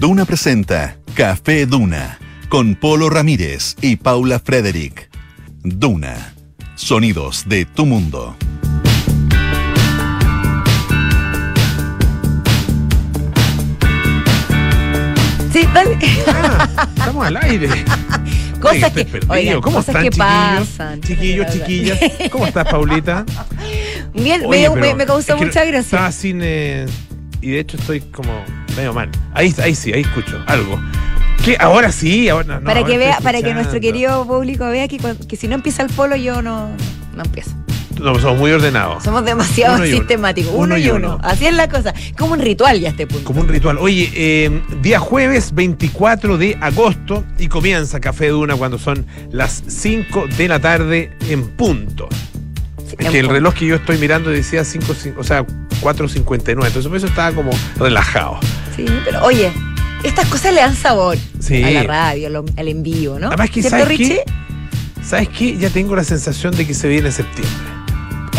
Duna presenta Café Duna con Polo Ramírez y Paula Frederick. Duna. Sonidos de tu mundo. Sí, dale. Ah, estamos al aire. Cosas que- oigan, ¿Cómo cosas están, que chiquillos? pasan. Chiquillos, chiquillas. ¿Cómo estás, Paulita? Bien, me, Oye, me, me causó es que mucha gracia. Estaba sin. eh, y de hecho estoy como medio mal. Ahí, ahí sí, ahí escucho algo. ¿Qué? Ahora sí, ahora no. para ahora que vea, para que nuestro querido público vea que, que si no empieza el polo, yo no, no empiezo. No, somos muy ordenados. Somos demasiado Uno sistemáticos. Uno, Uno y uno. uno. Así es la cosa. Como un ritual ya a este punto. Como un ritual. Oye, eh, día jueves 24 de agosto y comienza Café Duna cuando son las 5 de la tarde en punto. Sí, Es en que el reloj que yo estoy mirando decía 5, o sea, 4.59. Entonces por eso estaba como relajado. Sí, pero oye, estas cosas le dan sabor Sí. a la radio, lo- al en vivo, ¿no? Además que, ¿Cierto, ¿sabes qué? Richie? ¿Sabes qué? Ya tengo la sensación de que se viene septiembre.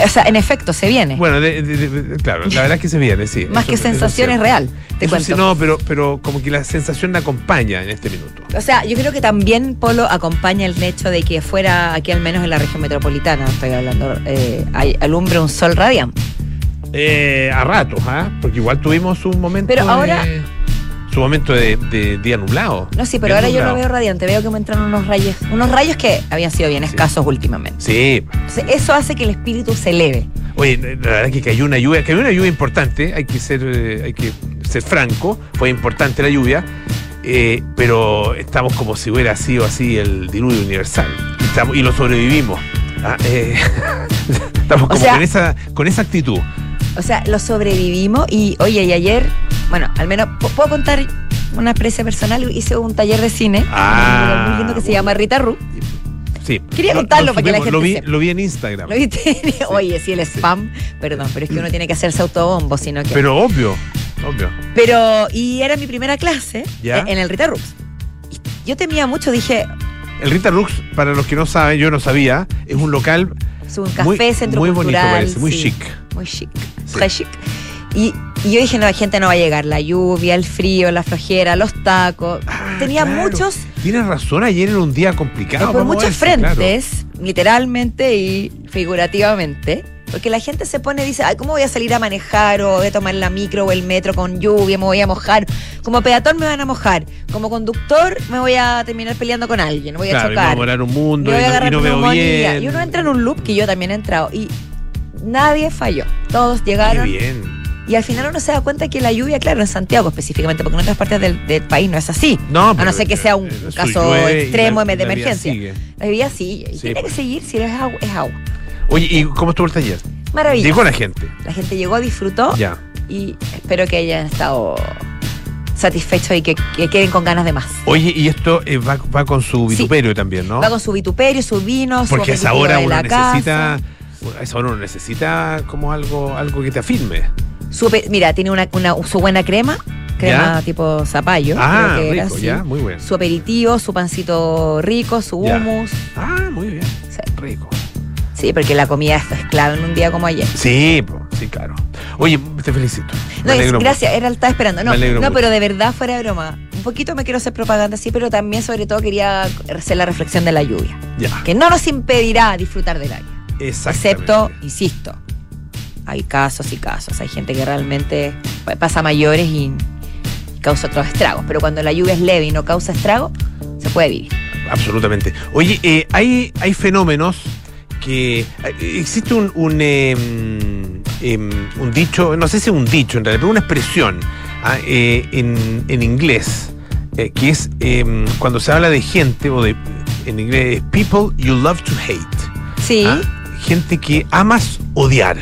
O sea, en efecto, se viene. Bueno, de- de- de- claro, la verdad es que se viene, sí. Más Eso- que sensación es real, te Eso cuento. sí, no, pero, pero como que la sensación me acompaña en este minuto. O sea, yo creo que también Polo acompaña el hecho de que fuera, aquí al menos en la región metropolitana, estoy hablando, eh, hay, alumbre un sol radiante. Eh, a ratos, ¿ah? Porque igual tuvimos un momento Pero de- ahora- Su momento de, de día nublado. No, sí, pero ahora yo lo veo radiante, veo que me entran unos rayos, unos rayos que habían sido bien Sí. escasos últimamente. Sí. Entonces, eso hace que el espíritu se eleve. Oye, la verdad es que cayó una lluvia, cayó una lluvia importante, hay que ser, eh, hay que ser franco, fue importante la lluvia, eh, pero estamos como si hubiera sido así el diluvio universal. Estamos- y lo sobrevivimos. Ah, eh, estamos como sea- con, esa, con esa actitud. O sea, lo sobrevivimos y, oye, y ayer, bueno, al menos ¿pu- puedo contar una experiencia personal. Hice un taller de cine Ah, muy lindo que se llama Rita Ru. Sí. Quería Lo- contarlo lo para que la subimos, lo gente vi, sepa. lo vi en Instagram. ¿Lo viste? Oye, sí, el spam. Perdón, pero es que uno tiene que hacerse autobombo, sino que. Pero obvio, obvio. Pero, y era mi primera clase ¿Ya? eh, en el Rita Rux. Yo temía mucho, dije, El Rita Rux, para los que no saben, yo no sabía, es un local es un café, muy, centro muy bonito, cultural. parece, muy sí, chic. Muy chic, Sí. très chic. Y, y yo dije, no, la gente no va a llegar. La lluvia, el frío, la flojera, los tacos. Ah, Tenía claro. muchos, Tienes razón, ayer era un día complicado. por muchos claro. frentes, literalmente y figurativamente. Porque la gente se pone y dice, ay, ¿cómo voy a salir a manejar o voy a tomar la micro o el metro con lluvia? Me voy a mojar. Como peatón me van a mojar. Como conductor me voy a terminar peleando con alguien. Voy a y me voy a chocar. un mundo Me voy y a agarrar y no veo neumonía. bien. Y uno entra en un loop que yo también he entrado. Y nadie falló. Todos Qué llegaron. bien. Y al final uno se da cuenta que la lluvia, claro, en Santiago específicamente, porque en otras partes del, del país no es así. No, a no pero ser que en- sea un caso y extremo la- de y la vida emergencia. sigue. La lluvia sí, y Sí, tiene pues. que seguir, si es agua, es agua. Oye, ¿y cómo estuvo el taller? Maravilloso. Llegó la gente. La gente llegó, disfrutó Ya. y espero que hayan estado satisfechos y que, que queden con ganas de más. Oye, y esto eh, va, va con su Sí. vituperio también, ¿no? Va con su vituperio, su vino, su Porque a esa hora de uno la necesita. A esa hora uno necesita como algo, algo que te afirme. Su mira, tiene una, una- su buena crema, crema Ya. tipo zapallo. ah, creo que era rico, así. ya, muy bueno. Su aperitivo, su pancito rico, su Ya. hummus. Ah, muy bien. Sí. Rico. Sí, porque la comida es clave en un día como ayer. Sí, sí, claro. Oye, te felicito. Me No, es- gracias, era, estaba esperando. No, no mucho. pero de verdad, fuera de broma. Un poquito me quiero hacer propaganda, sí, pero también, sobre todo, quería hacer la reflexión de la lluvia. Ya. Que no nos impedirá disfrutar del aire. Exactamente. Excepto, insisto, hay casos y casos. Hay gente que realmente pa- pasa mayores y causa otros estragos. Pero cuando la lluvia es leve y no causa estrago, se puede vivir. Absolutamente. Oye, eh, hay, hay fenómenos que. eh, Existe un, un, em, em, un dicho, no sé si es un dicho en realidad, pero una expresión ah, eh, en, en inglés, eh, que es em, cuando se habla de gente, o de. En inglés, es people you love to hate. Sí, ¿ah? Gente que amas odiar.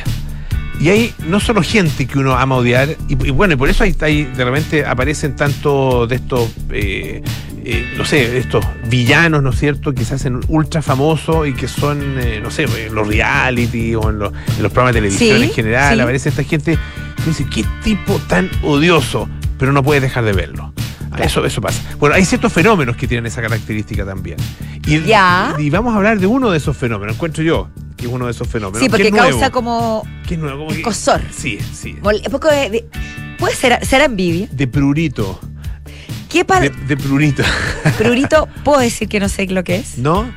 Y hay no solo gente que uno ama odiar, y, y bueno, y por eso hay, hay- de repente aparecen tanto de estos, eh, eh, no sé, estos villanos, ¿no es cierto?, que se hacen ultra famosos y que son, eh, no sé, en los reality o en los, en los programas de televisión Sí, en general, sí. aparece esta gente que dice, qué tipo tan odioso, pero no puedes dejar de verlo. Claro. Eso, eso pasa. Bueno, hay ciertos fenómenos que tienen esa característica también. Y, Ya. y vamos a hablar de uno de esos fenómenos, encuentro yo, que es uno de esos fenómenos. sí, que porque nuevo, causa como que es nuevo, como que- escosor. Sí, sí. mol- poco de, de- puede ser, será envidia. De prurito. ¿Qué para De, de prurito. Prurito? ¿Puedo decir que no sé lo que es? ¿No?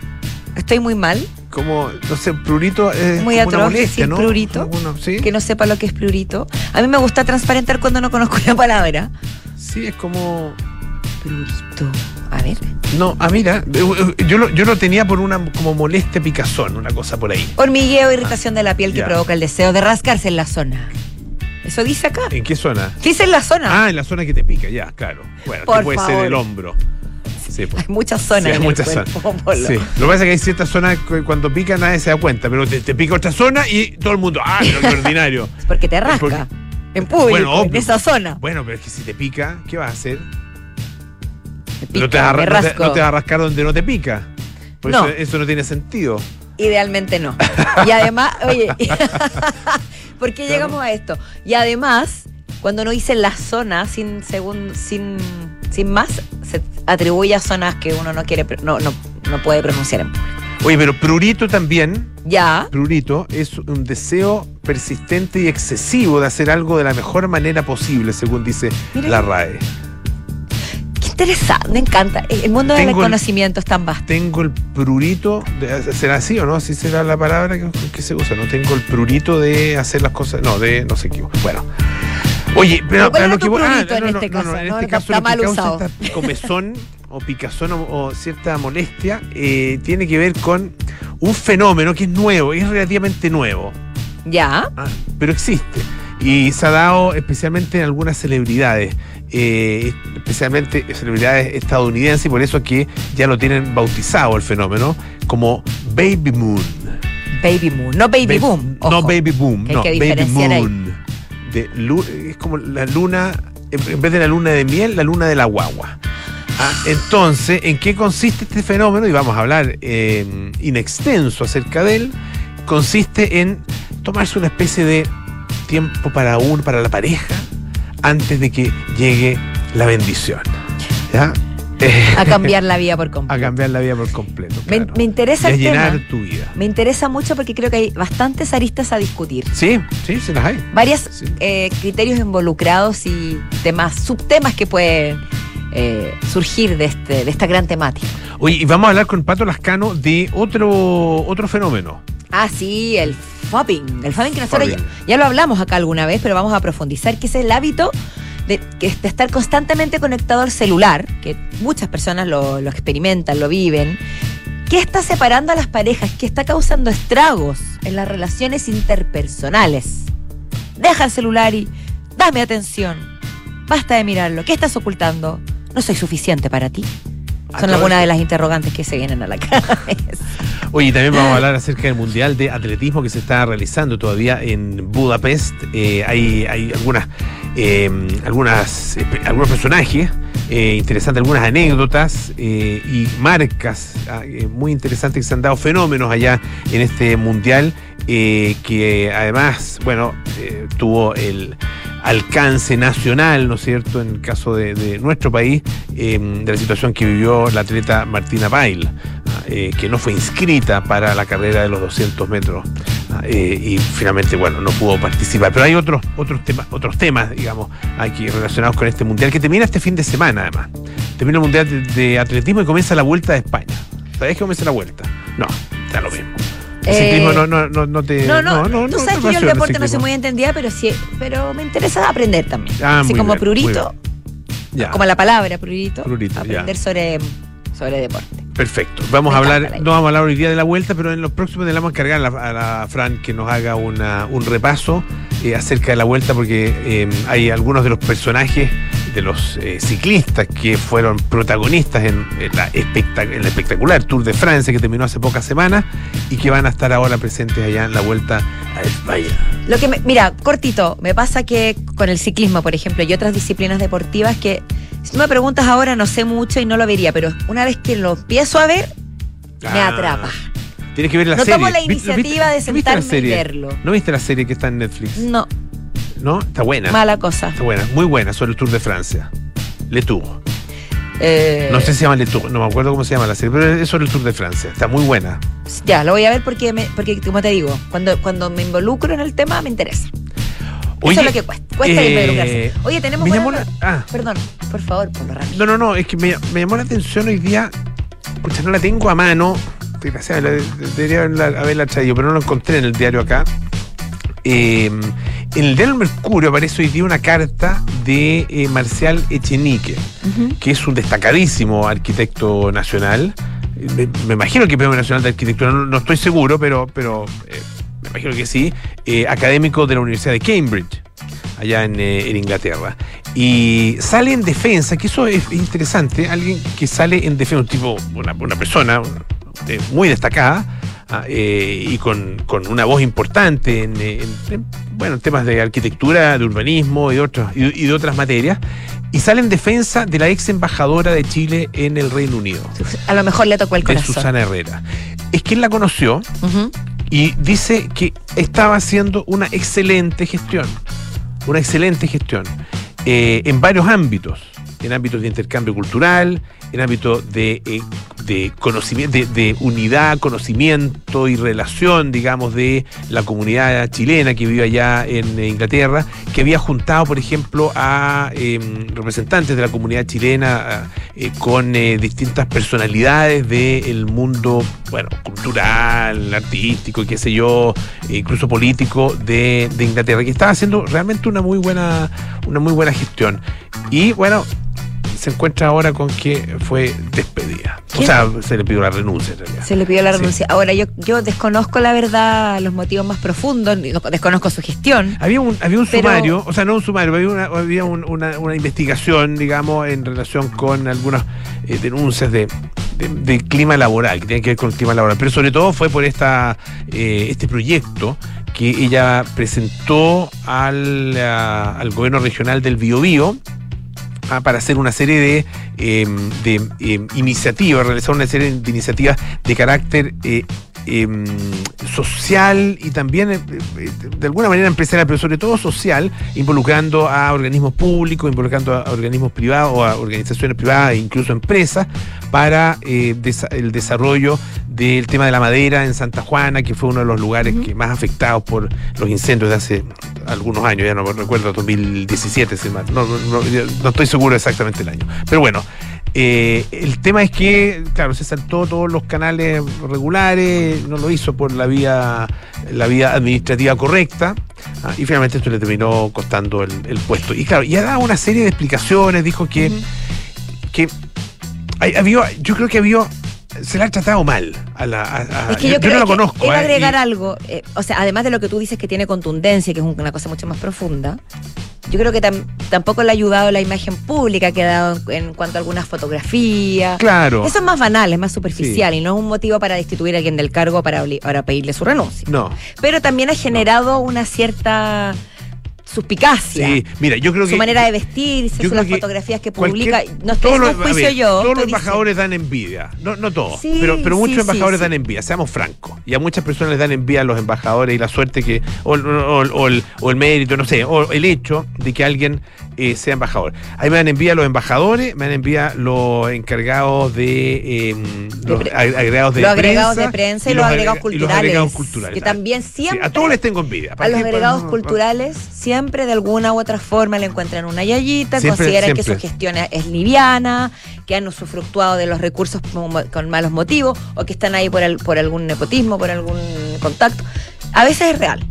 Estoy muy mal. Como, no sé, prurito es Muy una atroz molestia, decir ¿no? prurito. Alguno- ¿sí? Que no sepa lo que es prurito. A mí me gusta transparentar cuando no conozco la palabra. Sí, es como... Prurito. A ver. No, ah, mira, eh, eh, yo lo, yo lo tenía por una como molestia picazón, una cosa por ahí. Hormigueo, irritación de la piel que ya. provoca el deseo de rascarse en la zona. Eso dice acá. ¿En qué zona? Dice en la zona. Ah, en la zona que te pica, ya, claro. Bueno, Por que puede ser el hombro. Sí, pues. Hay muchas zonas. Sí, hay en el muchas cuerpo, zonas. Polo. Sí. Lo que pasa es que hay ciertas zonas que cuando pica nadie se da cuenta, pero te, te pica otra zona y todo el mundo, ¡ah, pero qué ordinario! Es porque te rasca. Porque- En público, Bueno, en esa zona. Bueno, pero es que si te pica, ¿qué vas a hacer? Pica, no, te vas a, no te- no te vas a rascar donde no te pica. Por No. eso, eso no tiene sentido. Idealmente no. Y además, oye, ¿por qué llegamos a esto? Y además, cuando no dice la zona sin segun- sin, sin más, se atribuye a zonas que uno no quiere, no, no, no puede pronunciar en público. Oye, pero prurito también, Ya. prurito es un deseo persistente y excesivo de hacer algo de la mejor manera posible, según dice Mira. la RAE. Qué interesante, me encanta. El mundo del conocimiento es tan vasto. Tengo el prurito, de, ¿será así o no? ¿Así será la palabra que, que se usa? No tengo el prurito de hacer las cosas, no, de no sé qué. Bueno. Oye, pero ¿Cuál a era lo que voy- ah, prurito en este caso, en no? este Está- caso está lo que mal causa usado. esta comezón o picazón o, o cierta molestia eh, tiene que ver con un fenómeno que es nuevo, es relativamente nuevo. Ya. Ah, pero existe. Y se ha dado especialmente en algunas celebridades, eh, especialmente celebridades estadounidenses, y por eso es que ya lo tienen bautizado el fenómeno como Baby Moon. Baby Moon. No Baby Ba- Boom. No. Baby Boom, no, que Baby. Moon. De es como la luna, en vez de la luna de miel, la luna de la guagua. Ah, entonces, ¿en qué consiste este fenómeno? Y vamos a hablar eh, in extenso acerca de él. Consiste en tomarse una especie de tiempo para uno, para la pareja, antes de que llegue la bendición. ¿Ya? A cambiar la vida por a completo. cambiar la vida por completo. Me, interesa Y a el llenar tema. tu vida. Me interesa mucho porque creo que hay bastantes aristas a discutir. Sí, sí, se las hay. Varios Sí. eh, criterios involucrados y temas, subtemas que pueden eh, surgir de, este, de esta gran temática. Oye, y vamos a hablar con Pato Lascano de otro, otro fenómeno. Ah, sí, el fopping. El fopping que nosotros ya, ya lo hablamos acá alguna vez, pero vamos a profundizar, que es el hábito de, estar constantemente conectado al celular, que muchas personas lo, lo experimentan, lo viven. ¿Qué está separando a las parejas? ¿Qué está causando estragos en las relaciones interpersonales? Deja el celular y dame atención. Basta de mirarlo. ¿Qué estás ocultando? No soy suficiente para ti. Son algunas de las interrogantes que se vienen a la cabeza. Oye, también vamos a hablar acerca del Mundial de Atletismo que se está realizando todavía en Budapest. Eh, hay, hay algunas, eh, algunas, eh, algunos personajes eh, interesantes, algunas anécdotas y marcas ah, muy interesantes que se han dado fenómenos allá en este Mundial que además, bueno, tuvo el alcance nacional, ¿no es cierto?, en el caso de, nuestro país, eh, de la situación que vivió la atleta Martina Bail, ah, eh, que no fue inscrita para la carrera de los 200 metros ah, eh, y finalmente, bueno, no pudo participar. Pero hay otros, otros, temas, otros temas, digamos, aquí relacionados con este mundial, que termina este fin de semana, además. Termina el mundial de, atletismo y comienza la vuelta de España. ¿Sabés que comienza la vuelta? No, da lo mismo. El Eh, ciclismo no, no, no, no te. No, no, tú te sabes que yo el deporte no soy muy entendida, pero sí, pero me interesa aprender también. Ah, Así como prurito, como la palabra prurito, aprender sobre, sobre deporte. Perfecto. Vamos a hablar, la no vamos a hablar hoy día de la vuelta, pero en los próximos le vamos a encargar a la, a la Fran que nos haga una- un repaso eh, acerca de la vuelta, porque eh, hay algunos de los personajes de los eh, ciclistas que fueron protagonistas en, en la espectac- el espectacular Tour de Francia que terminó hace pocas semanas y que van a estar ahora presentes allá en la vuelta a España. Lo que me- mira, cortito, me pasa que con el ciclismo, por ejemplo, y otras disciplinas deportivas que si tú me preguntas ahora no sé mucho y no lo vería, pero una vez que lo empiezo a ver, me Ah, atrapa. Tienes que ver la No serie. tomo la ¿Viste- iniciativa de sentarme y verlo. ¿No viste la serie que está en Netflix? No, ¿No? Está buena. mala cosa. Está buena, muy buena sobre el Tour de Francia. Le Tour. Eh, No sé si se llama Le Tour, no me acuerdo cómo se llama la serie, pero es sobre el Tour de Francia. Está muy buena. Ya, lo voy a ver porque, me, porque como te digo, cuando, cuando me involucro en el tema me interesa. Oye, Eso es lo que cuesta. cuesta Eh, involucrarse. Oye, tenemos. me llamó la- ah. Perdón, por favor, por lo rápido. No, no, no, es que me, me llamó la atención hoy día. Escucha, no la tengo a mano. Desgraciadamente, la- debería haberla, haberla traído, pero no lo encontré en el diario acá. Eh, en el diario Mercurio aparece hoy día una carta de eh, Marcial Echenique, que es un destacadísimo arquitecto nacional. Me, me imagino que Premio Nacional de Arquitectura, no, no estoy seguro, pero, pero eh, me imagino que sí. eh, académico de la Universidad de Cambridge, allá en, eh, en Inglaterra. Y sale en defensa, que eso es interesante, alguien que sale en defensa, un tipo, una, una persona eh, muy destacada, ah, y con, con una voz importante en, en- en, bueno, en temas de arquitectura, de urbanismo y de, otros, y, y de otras materias, y sale en defensa de la ex embajadora de Chile en el Reino Unido, A lo mejor le tocó el de corazón. Susana Herrera. Es que él la conoció. Y dice que estaba haciendo una excelente gestión, una excelente gestión eh, en varios ámbitos, en ámbitos de intercambio cultural, en ámbitos de, eh, de conocimiento, de, de unidad, conocimiento y relación, digamos, de la comunidad chilena que vive allá en Inglaterra, que había juntado, por ejemplo, a eh, representantes de la comunidad chilena eh, con eh, distintas personalidades del mundo, bueno, cultural, artístico, qué sé yo, eh, incluso político de, de Inglaterra, que estaba haciendo realmente una muy buena, una muy buena gestión. Y bueno, se encuentra ahora con que fue despedida. O sea, se le pidió la renuncia en realidad. Se le pidió la Sí. renuncia. Ahora, yo, yo desconozco la verdad, los motivos más profundos, desconozco su gestión. Había un, había un Pero- sumario, o sea, no un sumario, había una, había un- una, una investigación, digamos, en relación con algunas eh, denuncias de, de- de clima laboral, que tienen que ver con el clima laboral. Pero sobre todo fue por esta, eh, este proyecto que ella presentó al, ah, al gobierno regional del Biobío ah, para hacer una serie de, eh, de eh, iniciativas, realizar una serie de iniciativas de carácter eh, social y también eh, eh, de alguna manera empresarial, pero sobre todo social, involucrando a organismos públicos, involucrando a organismos privados o a organizaciones privadas e incluso empresas para eh, desa- el desarrollo del tema de la madera en Santa Juana, que fue uno de los lugares que más afectados por los incendios de hace algunos años, ya no recuerdo, 2017, si mal- no, no, no- no estoy seguro exactamente el año. Pero bueno, eh, el tema es que, claro, se saltó todos los canales regulares, no lo hizo por la vía, la vía administrativa correcta, ah, y finalmente esto le terminó costando el, el puesto. Y claro, y ha dado una serie de explicaciones, dijo que, que hay- había, yo creo que había, se la ha tratado mal a la. a- a- Es que yo, no creo la que conozco. Iba a eh, agregar algo, eh, o sea, además de lo que tú dices que tiene contundencia, que es un- una cosa mucho más profunda, yo creo que tam- tampoco le ha ayudado la imagen pública que ha dado en, en cuanto a algunas fotografías. Claro. Eso es más banal, es más superficial y no es un motivo para destituir a alguien del cargo para, para pedirle su renuncia. No. Pero también ha generado una cierta suspicacia. Sí, mira, yo creo Su que. manera de vestirse, su- las fotografías que publica. No estoy a juicio ver, yo. Todos los diciendo- embajadores dan envidia. No, no todos, Sí, pero, pero muchos sí, embajadores dan envidia, seamos francos. Y a muchas personas les dan envidia a los embajadores y la suerte que. O, o- o el, o el mérito, no sé, o el hecho de que alguien eh, sea embajador. Ahí me dan envidia los embajadores, me dan envidia los encargados de. eh, los agregados de los prensa. agregados de prensa y, los agregados y culturales. los agregados culturales. Que también Sí, siempre. a todos les tengo envidia. A ¿Para los agregados culturales siempre de alguna u otra forma le encuentran una yayita, Siempre, consideran que su gestión es liviana, que han usufructuado de los recursos con, malos motivos o que están ahí por, por algún nepotismo, por algún contacto. A veces es real,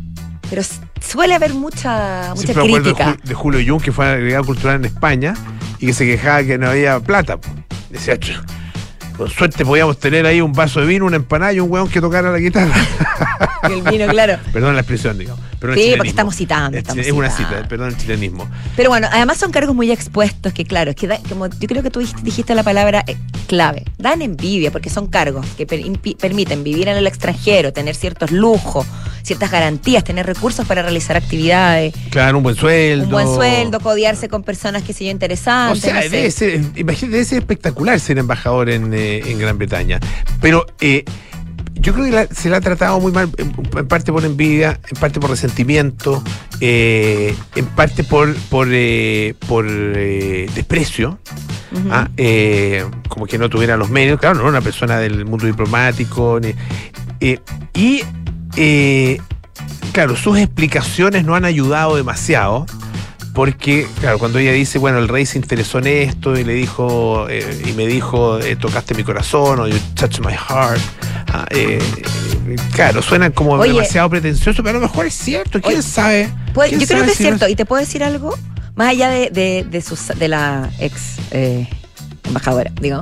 pero suele haber mucha, mucha Siempre me de, crítica. De Julio Jung, que fue agregado cultural en España y que se quejaba que no había plata. Decía, "Ch, con suerte podíamos tener ahí un vaso de vino, una empanada y un hueón que tocara la guitarra. Y el vino, claro. perdón la expresión, digamos. Pero Sí, porque estamos citando, Es, estamos es una cita, perdón el chilenismo. Pero bueno, además son cargos muy expuestos que, claro, es que da- como yo creo que tú dijiste, la palabra eh, clave. Dan envidia porque son cargos que per- impi- permiten vivir en el extranjero, tener ciertos lujos, ciertas garantías, tener recursos para realizar actividades, Claro, un buen sueldo. un buen sueldo, codearse con personas que se yo O interesantes. sea, no sé. debe ser, imagínate, debe ser espectacular ser embajador en, eh, en Gran Bretaña. Pero eh, yo creo que la- se la ha tratado muy mal, en, en parte por envidia, en parte por resentimiento, eh, en parte por, por, eh, por desprecio. Ah, eh, como que no tuviera los medios, claro, no era una persona del mundo diplomático. ni- eh, y, eh, claro, sus explicaciones no han ayudado demasiado porque, claro, cuando ella dice, bueno, el rey se interesó en esto y le dijo, eh, y me dijo, eh, tocaste mi corazón o you touched my heart. ah, eh, claro, suena como Oye. demasiado pretencioso, pero a lo mejor es cierto, quién Oye, sabe. Pues, ¿Quién yo creo que es no cierto. ¿Y te puedo decir algo? Más allá de, de, de, sus- de la ex eh, embajadora, digo.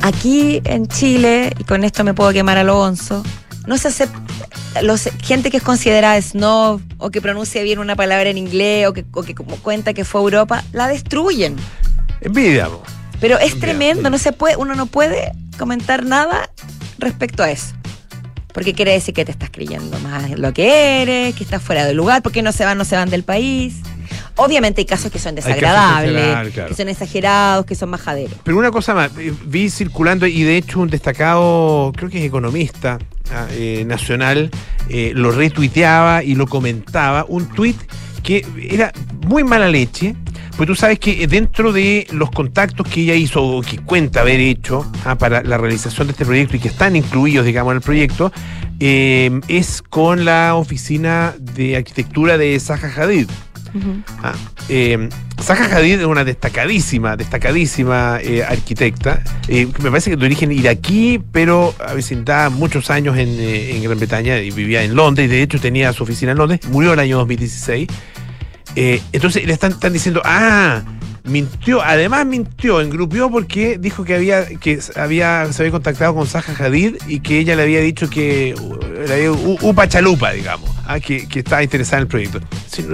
Aquí en Chile, y con esto me puedo quemar a lo onzo, no se acepta. Los, gente que es considerada snob o que pronuncia bien una palabra en inglés o que, o que como cuenta que fue a Europa, la destruyen. Envidia. Pero es tremendo, no se puede, uno no puede comentar nada respecto a eso. Porque quiere decir que te estás creyendo más lo que eres, que estás fuera del lugar, porque no se van, no se van del país. Obviamente hay casos que son desagradables, claro. que son exagerados, que son majaderos. Pero una cosa más, eh, vi circulando y de hecho un destacado, creo que es economista eh, nacional, eh, lo retuiteaba y lo comentaba, un tuit que era muy mala leche, pues tú sabes que dentro de los contactos que ella hizo o que cuenta haber hecho ah, para la realización de este proyecto y que están incluidos, digamos, en el proyecto, eh, es con la oficina de arquitectura de Zaha Hadid. Ah, eh, Zaha Hadid es una destacadísima, destacadísima eh, arquitecta. eh, me parece que de origen iraquí, pero avecintada muchos años en, Gran Bretaña y vivía en Londres. Y de hecho tenía su oficina en Londres. Murió el año 2016. Eh, entonces le están, diciendo, ah, mintió, además mintió, engrupió porque dijo que había, que había, se había contactado con Zaha Hadid y que ella le había dicho que uh, le había- u- upa chalupa, digamos, ah, que, que estaba interesada en el proyecto.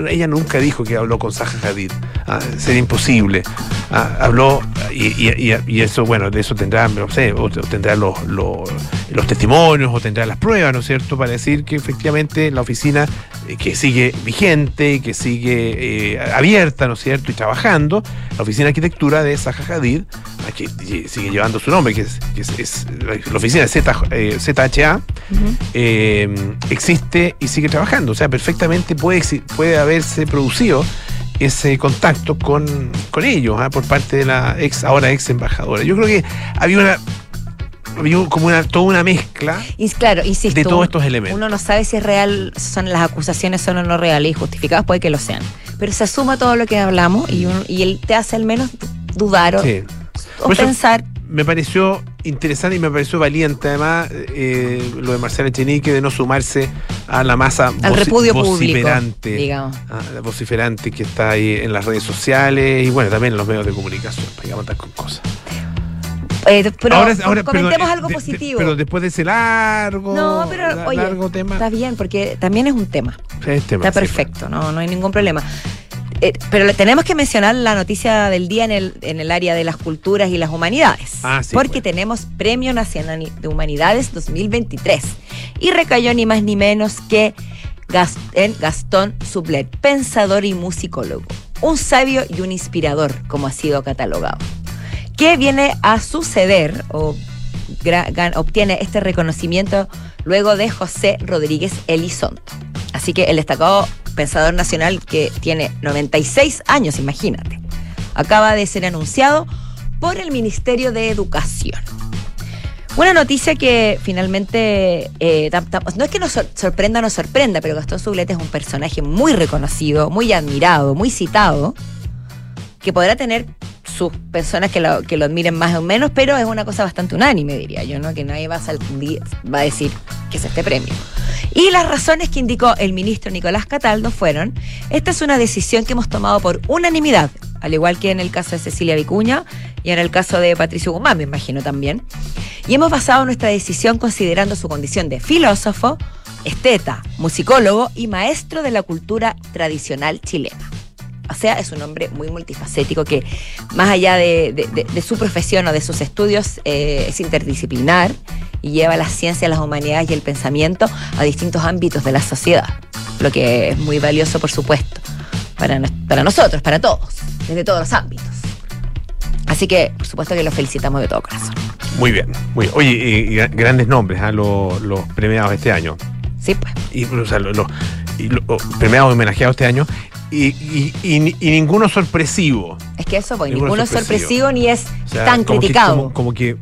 Ella nunca dijo que habló con Zaha Hadid, ah, sería imposible. Ah, habló, y, eso, bueno, de eso tendrá, o, tendrá los, los, los testimonios o tendrá las pruebas, ¿no es cierto?, para decir que efectivamente la oficina eh, que sigue vigente, que sigue eh, abierta, ¿no es cierto?, y trabajando, la oficina de arquitectura de Zaha Hadid, que sigue llevando su nombre, que es, que es- es la oficina de Z, eh, ZHA, eh, existe y sigue trabajando. O sea, perfectamente puede, puede haberse producido ese contacto con, con ellos ah, por parte de la ex, ahora ex embajadora. Yo creo que había una como una, toda una mezcla Y claro, insisto, de todos estos elementos. uno no sabe si es real, son las acusaciones son o no reales y justificadas, puede que lo sean. Pero se asuma todo lo que hablamos y, uno- y él te hace al menos dudar o, Sí. O pensar. me pareció interesante y me pareció valiente además eh, lo de Marcela Echenique de no sumarse a la masa Al repudio público, vociferante, la vociferante que está ahí en las redes sociales y bueno, también en los medios de comunicación, para aguantar con cosas. Eh, pero perdón, comentemos algo de- de- positivo. pero después de ese largo, no, pero la- oye, largo tema, está bien, porque también es un tema. es tema, Está sí, perfecto, no, no hay ningún problema. Eh, pero le- tenemos que mencionar la noticia del día en el, en el área de las culturas y las humanidades. Ah, sí, porque bueno. tenemos Premio Nacional de Humanidades 2023. Y recayó ni más ni menos que en Gastón Sublet, pensador y musicólogo. Un sabio y un inspirador, como ha sido catalogado. Que viene a suceder o obtiene este reconocimiento luego de José Rodríguez Elizondo. Así que el destacado pensador nacional que tiene 96 años, imagínate, acaba de ser anunciado por el Ministerio de Educación. Una noticia que finalmente, eh, no es que nos sor- sorprenda o nos sorprenda, pero Gastón Sublete es un personaje muy reconocido, muy admirado, muy citado, que podrá tener sus personas que lo, que lo admiren más o menos, pero es una cosa bastante unánime, diría yo, ¿no? Que nadie va a, a decir que es este premio. Y las razones que indicó el ministro Nicolás Cataldo fueron, esta es una decisión que hemos tomado por unanimidad, al igual que en el caso de Cecilia Vicuña y en el caso de Patricio Guzmán, me imagino también. Y hemos basado nuestra decisión considerando su condición de filósofo, esteta, musicólogo y maestro de la cultura tradicional chilena. O sea, es un hombre muy multifacético que, más allá de, de- de- de su profesión o de sus estudios, eh, es interdisciplinar y lleva la ciencia, las humanidades y el pensamiento a distintos ámbitos de la sociedad. Lo que es muy valioso, por supuesto, para, nos- para nosotros, para todos, desde todos los ámbitos. Así que, por supuesto que lo felicitamos de todo corazón. Muy bien, muy bien. Oye, y- y gra- grandes nombres, ¿ah? los, los premiados este año. Sí, pues. y, o sea, lo- lo- y premiados homenajeados este año, y, y- y y ninguno sorpresivo. Es que eso, pues, Ninguno ninguno es sorpresivo. sorpresivo ni es O sea, tan como que- criticado. como, como que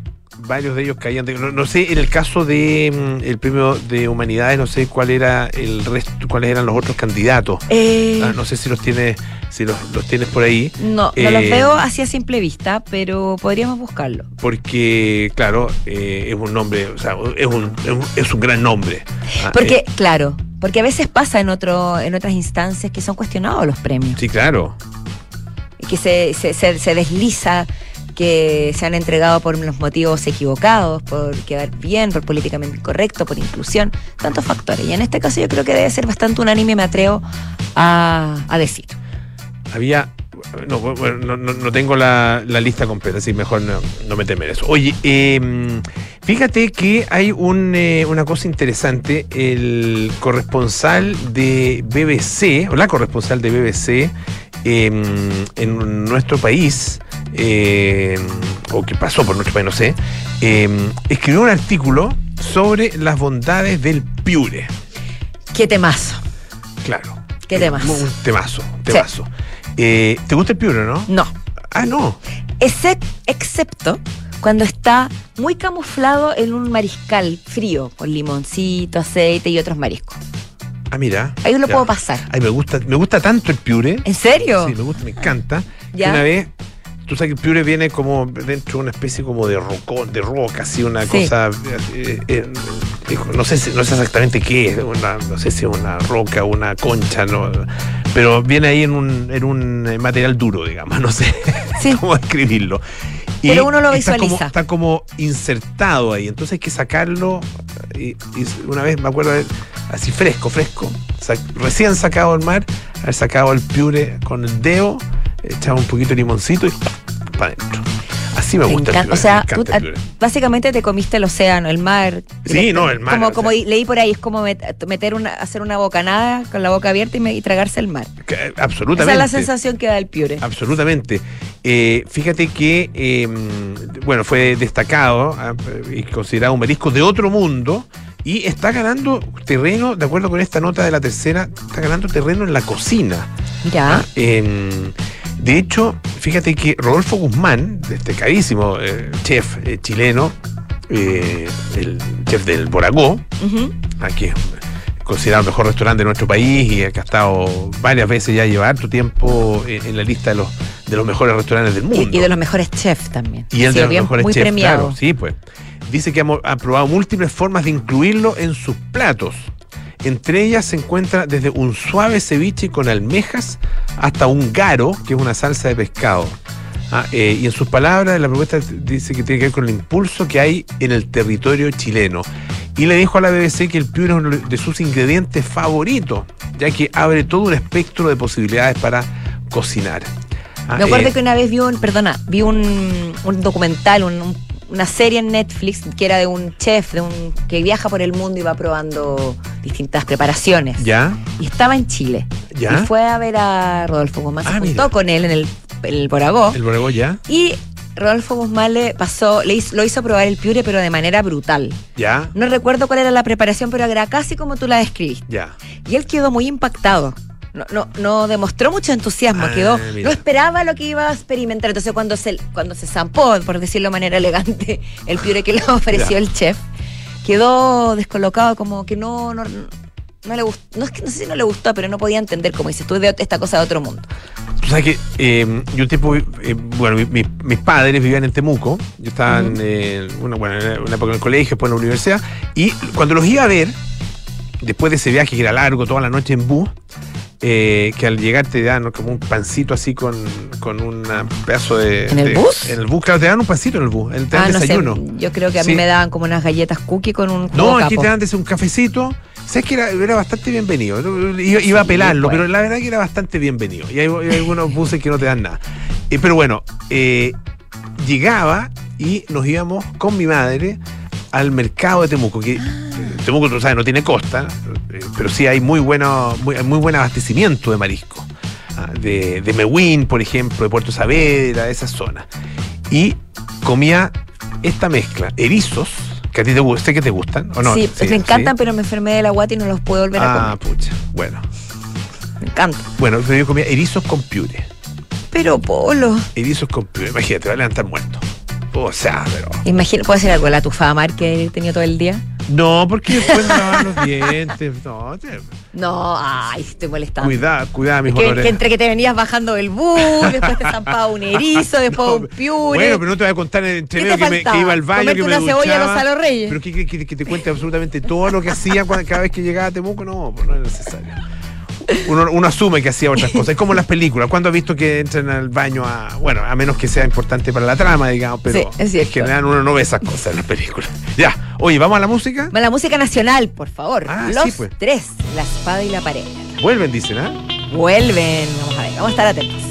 varios de ellos caían. de- no, no sé, en el caso de mm, el premio de humanidades, no sé cuál era el resto, cuáles eran los otros candidatos. Eh, Ah, no sé si los tienes, si los, los tienes por ahí. no, no eh, los veo así a simple vista, pero podríamos buscarlo. Porque, claro, eh, es un nombre, o sea, es un, es un, es un gran nombre. Ah, Porque, eh, claro, porque a veces pasa en otro, en otras instancias que son cuestionados los premios. sí, claro. que se, se, se- se desliza que se han entregado por los motivos equivocados, por quedar bien, por políticamente incorrecto, por inclusión, tantos factores. Y en este caso yo creo que debe ser bastante unánime, me atrevo a, a decir. Había. No, no, no- tengo la, lista completa, así mejor no, no meterme en eso. Oye, eh, fíjate que hay un, eh, una cosa interesante. El corresponsal de BBC, o la corresponsal de BBC eh, en nuestro país, eh, o que pasó por nuestro país, no sé, eh, escribió un artículo sobre las bondades del piure. Qué temazo. Claro. Qué temazo. Un temazo, temazo. Eh, ¿Te gusta el piure, no? No. Ah, no. Excep- excepto cuando está muy camuflado en un mariscal frío, con limoncito, aceite y otros mariscos. Ah, mira. Ahí lo Ya. puedo pasar. Ay, me gusta, me gusta tanto el piure. ¿En serio? Sí, me gusta, me encanta. Ya. Una vez, tú sabes que el piure viene como dentro de una especie como de roco, de roca, así una Sí. cosa. eh, eh, eh, no sé si- no sé exactamente qué es, una, no sé si es una roca, una concha, no, pero viene ahí en un, en un eh, material duro, digamos, no sé Sí. cómo describirlo. Y Pero uno lo está como- visualiza. Está como, insertado ahí, entonces hay que sacarlo. Y, y una vez me acuerdo, de- así fresco, fresco, sac- recién sacado del mar, haber sacado el piure con el dedo, echaba un poquito de limoncito y para adentro. Así me gusta el piure. O sea, tú, el básicamente te comiste el océano, el mar. Sí, no, el mar, Como, o como sea. leí por ahí, es como met- meter una, hacer una bocanada con la boca abierta y, me- y tragarse el mar. Que, Esa absolutamente. es la sensación que da el piure. Absolutamente. Eh, fíjate que, eh, bueno, fue destacado ah, y considerado un marisco de otro mundo y está ganando terreno, de acuerdo con esta nota de la tercera, está ganando terreno en la cocina. Ya. Ah, en- de hecho, fíjate que Rodolfo Guzmán, destacadísimo eh, chef eh, chileno, eh, el chef del Boragó, Ujú. aquí es considerado el mejor restaurante de nuestro país y que ha estado varias veces ya lleva harto tiempo en, en la lista de los, de los mejores restaurantes del mundo. Y, y de los mejores chefs también. Y el Sí, de los mejores Muy chefs, premiado. claro, sí, pues. Dice que ha, probado múltiples formas de incluirlo en sus platos. Entre ellas se encuentra desde un suave ceviche con almejas hasta un garo, que es una salsa de pescado. Ah, eh, y en sus palabras, la propuesta dice que tiene que ver con el impulso que hay en el territorio chileno. Y le dijo a la BBC que el piure es uno de sus ingredientes favoritos, ya que abre todo un espectro de posibilidades para cocinar. Ah, Me acuerdo eh, que una vez vi un, perdona, vi un, un documental, un- un- una serie en Netflix que era de un chef de un que viaja por el mundo y va probando distintas preparaciones. ¿Ya? Y estaba en Chile. ¿Ya? Y fue a ver a Rodolfo Guzmán, se Ah, juntó mira. con él en el, el Boragó. ¿El borrego ya? Y Rodolfo Guzmán le pasó, le hizo, lo hizo probar el piure, pero de manera brutal. ¿Ya? No recuerdo cuál era la preparación, pero era casi como tú la describiste. Ya. Y él quedó muy impactado. No, no, no demostró mucho entusiasmo, Ah, quedó, mira. no esperaba lo que iba a experimentar. Entonces cuando se, cuando se zampó, por decirlo de manera elegante, el piure que le ofreció el chef, quedó descolocado, como que no, no, no le gustó, no es que no sé si no le gustó, pero no podía entender, como dices tú, de esta cosa de otro mundo. Tú sabes que eh, yo un tiempo, eh, bueno, mi- mi- mis padres vivían en Temuco, yo estaba en, eh, una, bueno, en una época en el colegio, después en la universidad, y cuando los iba a ver, después de ese viaje que era largo, toda la noche en bus, eh, que al llegar te dan como un pancito así con, con un pedazo de... ¿En el de- bus? En el bus, claro, te dan un pancito en el bus, te dan Ah, no desayuno. sé, yo creo que a Sí. mí me daban como unas galletas cookie con un No, aquí capo. te dan desde un cafecito. Sabes que era, era bastante bienvenido. Iba, iba a Sí, pelarlo, pero la verdad que era bastante bienvenido. Y hay, hay algunos buses que no te dan nada. Eh, pero bueno, eh, llegaba y nos íbamos con mi madre al mercado de Temuco, que eh, Temuco, tú sabes, no tiene costa, eh, pero sí hay muy, bueno, muy, muy buen abastecimiento de marisco. Ah, De, de Mehuín, por ejemplo, de Puerto Saavedra, de esa zona. Y comía esta mezcla, erizos, que a ti te sé que te gustan, ¿o no? sí, me encantan, sí. pero me enfermé de la guata y no los puedo volver a Ah, comer. pucha, bueno. Me encanta. Bueno, yo comía erizos con piure. Pero Polo. Erizos con piure. Imagínate, te va a levantar muerto. O sea, pero. Imagina, ¿puedo decir algo? La tufada mar que he tenido todo el día. No, porque después me lavan los dientes. No, te- No, ay, estoy molestando. cuidado, cuidado, mis Que, entre que te venías bajando del bus, después te zampaba un erizo, después un piure. Bueno, pero no te voy a contar entre ¿Qué medio que, me- que faltaba? iba al baño, ¿Comerte que me una cebolla a los. Salo Reyes? Pero que, que- te cuente absolutamente todo lo que hacía cuando- cada vez que llegaba a Temuco, no, pues no es necesario. Uno, uno asume que hacía otras cosas. Es como las películas. ¿Cuándo has visto que entran al baño a. Bueno, a menos que sea importante para la trama, digamos, pero Sí, es en general uno no ve esas cosas en las películas. Ya, oye, ¿vamos a la música? La música nacional, por favor. Ah, Los sí, pues. tres, la espada y la pared. Vuelven, dicen, ¿ah? Vuelven. Vamos a ver, vamos a estar atentos.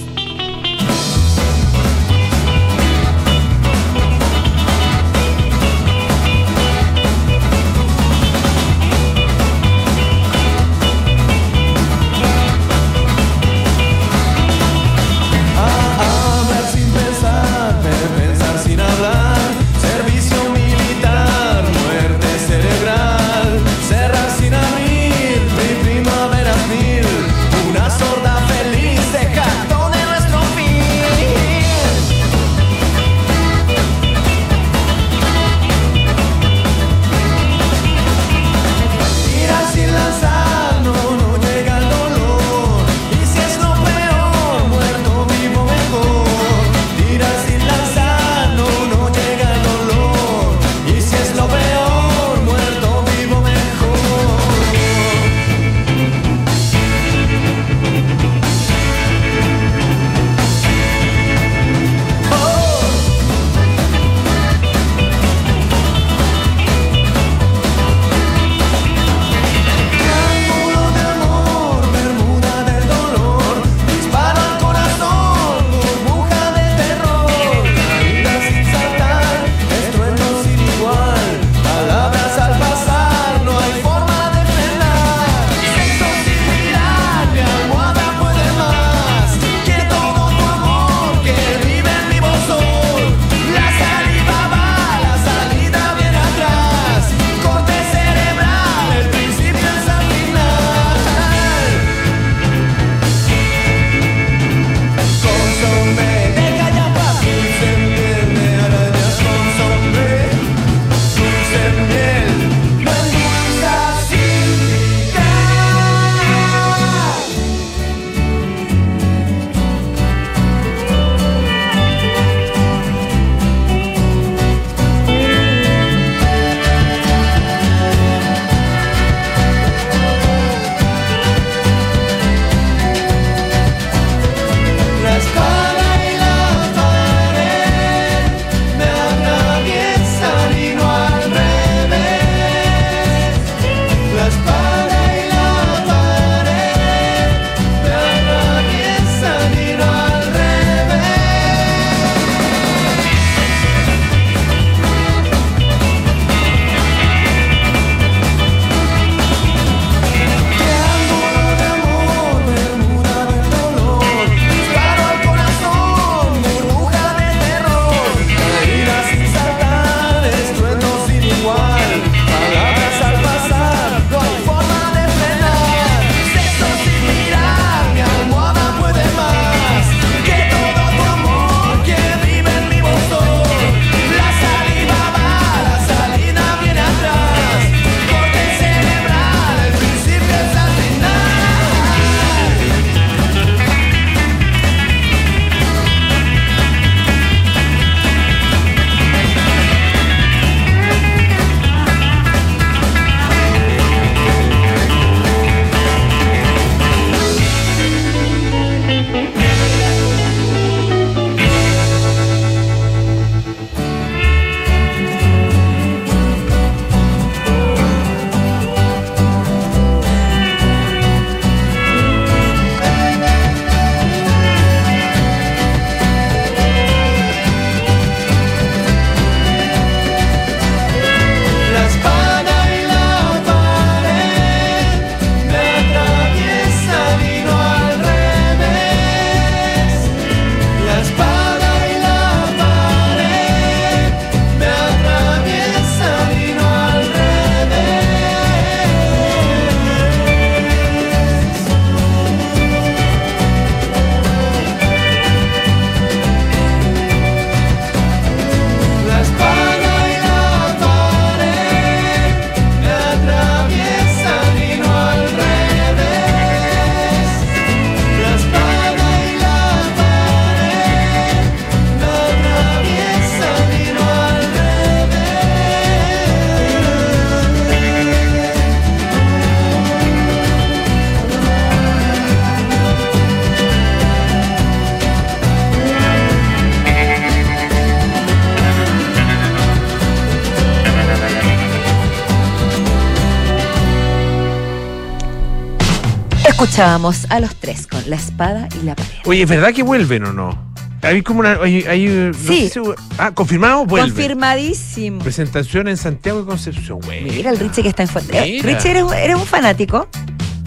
Escuchábamos a los tres con la espada y la pared. Oye, ¿es verdad que vuelven o no? Hay como una. Hay, hay, no Sí. sé si- ah, confirmado, vuelven. Confirmadísimo. Presentación en Santiago de Concepción, güey. Mira el Richie que está en fuente. Eh. Richie, eres, eres un fanático.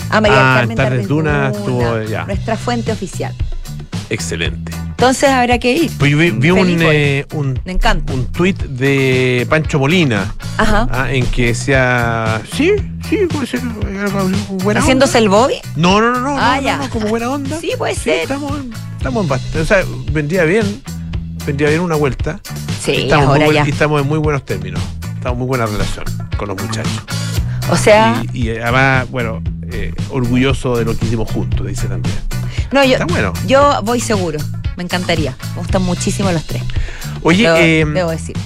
A María Ah, Carmen Tardes Duna, estuvo, ya. Nuestra fuente oficial. Excelente. Entonces habrá que ir. Pues yo vi, vi un, eh, un, Me encanta. un tuit de Pancho Molina Ajá. ah, en que decía. Sí, sí, puede ser. eh, Buena Haciéndose onda. el Bobby. No, no, no, no, Ah, no, ya. no, no, como buena onda. Sí, puede ser. Estamos, estamos en bastante. O sea, vendría bien. Vendría bien una vuelta. Sí, estamos, muy ahora buen- ya. y estamos en muy buenos términos. Estamos en muy buena relación con los muchachos. O sea, Y, y además, bueno, eh, orgulloso de lo que hicimos juntos, dice también. No, yo, Está bueno. yo voy seguro. Me encantaría. Me gustan muchísimo los tres. Oye, Debo, eh, debo decir.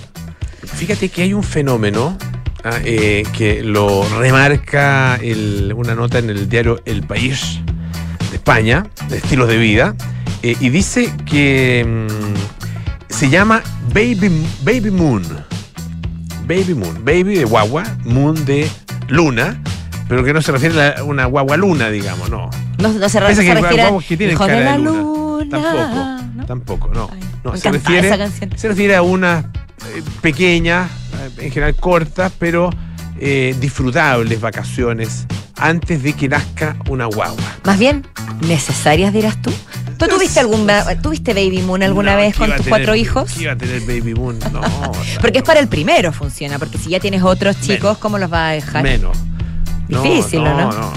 fíjate que hay un fenómeno ah, eh, que lo remarca el- una nota en el diario El País de España, de estilos de vida, eh, y dice que mm, se llama Baby, Baby Moon. Baby Moon. Baby de guagua, Moon de luna, pero que no se refiere a una guagua luna, digamos, no. No, no se, re- se que refiere guaguas que tienen cara de la luna. luna. Tampoco, ¿no? tampoco, no. Ay, no se refiere, se refiere a unas eh, pequeñas, eh, en general cortas, pero eh, disfrutables vacaciones antes de que nazca una guagua. Más bien, necesarias dirás tú. ¿Tú tuviste algún tuviste Baby Moon alguna No, vez ¿qué con a tus tener- cuatro hijos? ¿qué iba a tener Baby Moon? No. Porque es para el primero funciona, porque si ya tienes otros chicos, ¿cómo los vas a dejar? Menos. Difícil, no, ¿o no? no?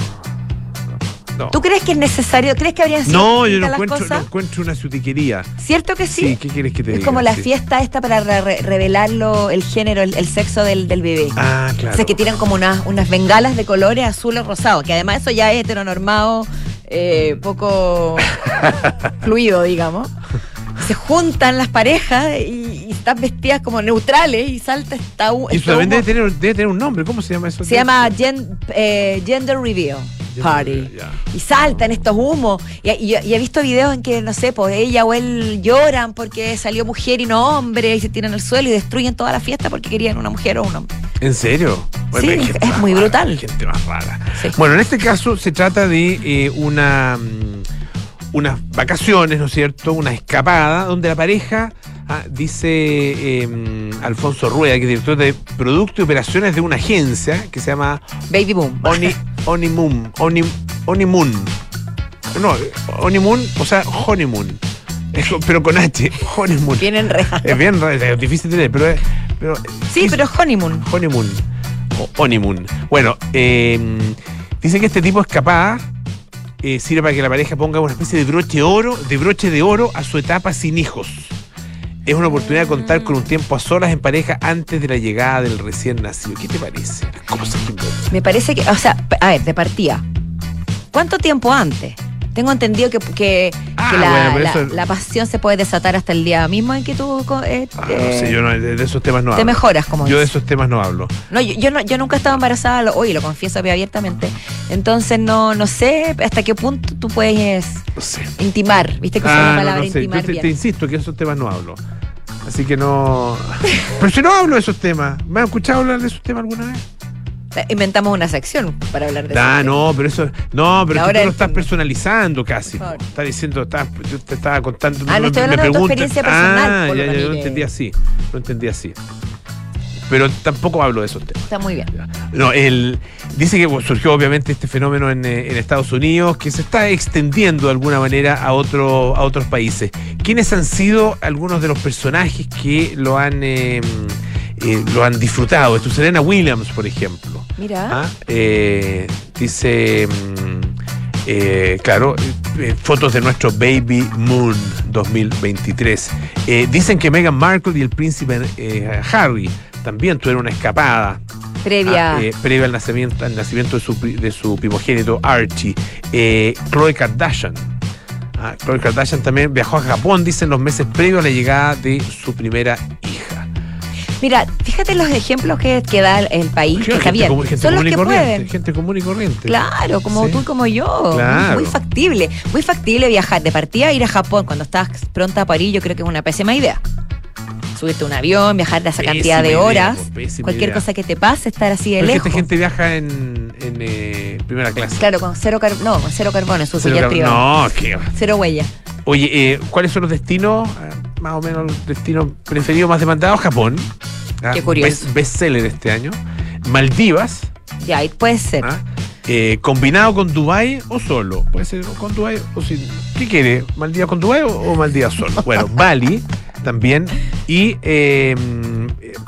no. ¿Tú crees que es necesario? ¿Crees que habrían sido No, yo no encuentro, no encuentro una sutiquería. ¿Cierto que sí? Sí, ¿qué quieres que te es diga? como la Sí. fiesta esta para re- re- revelar lo- el género, el, el sexo del, del bebé. Ah, claro. O sea, que tiran como unas, unas bengalas de colores azul o rosado, que además eso ya es heteronormado, eh, poco fluido, digamos. Se juntan las parejas y, y están vestidas como neutrales y salta esta Y este humo. debe tener, debe tener un nombre. ¿Cómo se llama eso? Se llama gen- eh, Gender Reveal Party. Ya. Y saltan estos humos. Y, y- y he visto videos en que, no sé, pues ella o él lloran porque salió mujer y no hombre y se tiran al suelo y destruyen toda la fiesta porque querían una mujer o un hombre. ¿En serio? Sí, es muy rara, brutal. Gente más rara. Sí. Bueno, en este caso se trata de eh, una mm, unas vacaciones, ¿no es cierto? Una escapada donde la pareja, ah, dice eh, mm, Alfonso Rueda, que es director de Producto y Operaciones de una agencia que se llama Baby Boom. Oni, Onimoon. Oni, Onimoon. No, Onimoon, o sea, Honeymoon. Es pero con H, Honeymoon. Vienen re. Es bien es difícil de leer, pero, es- pero Sí, pero honeymoon. Honeymoon. O honeymoon. Bueno, eh, dicen que este tipo de escapada eh, sirve para que la pareja ponga una especie de broche oro, de broche de oro a su etapa sin hijos. Es una oportunidad de contar con un tiempo a solas en pareja antes de la llegada del recién nacido. ¿Qué te parece? Las cosas que inventan. Me parece que, o sea, a ver, de partida. ¿Cuánto tiempo antes? Tengo entendido que, que, Ah, que la, bueno, pero la- eso- la pasión se puede desatar hasta el día mismo en que tú eh, Ah, no sé, yo no, de, de esos temas no te hablo. mejoras, como Yo de esos temas no hablo. No, yo, yo no, yo nunca he estado embarazada, lo- hoy lo confieso abiertamente. Entonces no, no sé hasta qué punto tú puedes No sé. intimar. ¿Viste que usa Ah, la no, palabra sé. Yo intimar te, bien? te insisto que esos temas no hablo. Así que no. Pero si no hablo de esos temas. ¿Me has escuchado hablar de esos temas alguna vez? Inventamos una sección para hablar de Ah, eso. no, pero eso. No, pero tú lo estás personalizando casi. Estás diciendo, estás- yo te estaba contando. Ah, no me- estoy me hablando de tu experiencia personal, Ah, ya, ya, yo lo entendí así. Lo entendí así. Pero tampoco hablo de esos temas. Está muy bien. No, el, dice que bueno, surgió obviamente este fenómeno en, eh, en Estados Unidos que se está extendiendo de alguna manera a, otro, a otros países. ¿Quiénes han sido algunos de los personajes que lo han, eh, eh, lo han disfrutado? Esto Serena Williams, por ejemplo. Mira. Ah, eh, dice, mm, eh, claro, eh, fotos de nuestro Baby Moon 2023. Eh, dicen que Meghan Markle y el príncipe Harry también tuvieron una escapada previa. ah, eh, previa al nacimiento, al nacimiento de, su, de su primogénito Archie. Eh, Khloe Kardashian. Ah, Khloe Kardashian también viajó a Japón, dicen los meses previos a la llegada de su primera hija. Mira, fíjate los ejemplos que, que da el, país, que está bien. gente Son los común que pueden. Gente común y corriente. Claro, como Sí. tú y como yo. Claro. Muy factible. Muy factible viajar. De partida ir a Japón cuando estás pronta a París, yo creo que es una pésima idea. Subirte a un avión, viajar de esa Pésima cantidad de idea, horas. po, cualquier idea. cosa que te pase, estar así de Pero es que lejos. esta gente viaja en, en eh, primera clase. Claro, con cero carbono. No, con cero carbono en su Cero car- privada. no, que Cero huella. Oye, eh, ¿cuáles son los destinos, eh, más o menos los destinos preferidos más demandados? Japón. Ah, Qué curioso. best- bestseller este año. Maldivas, Ya, ahí puede ser. ¿ah? Eh, combinado con Dubai o solo. Puede ser con Dubai o sin. ¿Qué quiere? ¿Maldivas con Dubai o, o Maldivas solo? Bueno, Bali también. Y eh,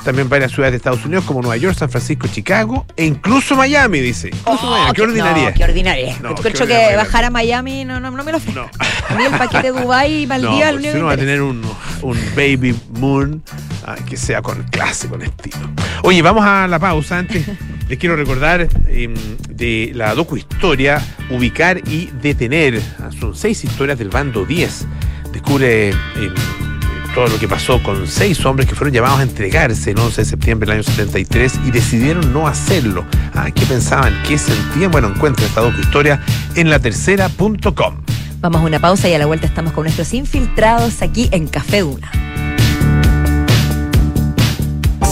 también varias ciudades de Estados Unidos como Nueva York, San Francisco, Chicago e incluso Miami, dice. Incluso Oh, Miami. ¿Qué ordinaria? No, qué ordinaria. No, qué que ordinaria. bajar a Miami no, no, no me lo ofrezco. No. Mí el paquete Dubai y No, Maldivas, único si uno va a tener un, un baby moon ah, que sea con clase, con estilo. Oye, vamos a la pausa. Antes les quiero recordar em, de la docu-historia Ubicar y Detener. Son seis historias del bando 10. Descubre em, todo lo que pasó con seis hombres que fueron llamados a entregarse el 11 de septiembre del año 73 y decidieron no hacerlo. Ah, ¿Qué pensaban? ¿Qué sentían? Bueno, encuentra esta docu-historia en latercera.com. Vamos a una pausa y a la vuelta estamos con nuestros infiltrados aquí en Café Duna.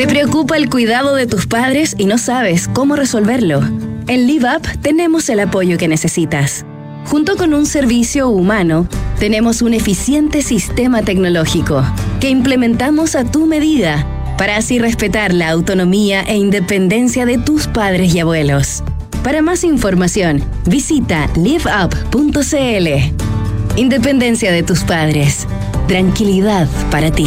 ¿Te preocupa el cuidado de tus padres y no sabes cómo resolverlo? En LiveUp tenemos el apoyo que necesitas. Junto con un servicio humano, tenemos un eficiente sistema tecnológico que implementamos a tu medida para así respetar la autonomía e independencia de tus padres y abuelos. Para más información, visita liveup.cl. Independencia de tus padres. Tranquilidad para ti.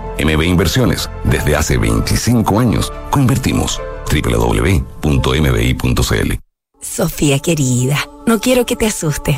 MB Inversiones, desde hace 25 años, coinvertimos. www.mbi.cl Sofía querida, no quiero que te asustes.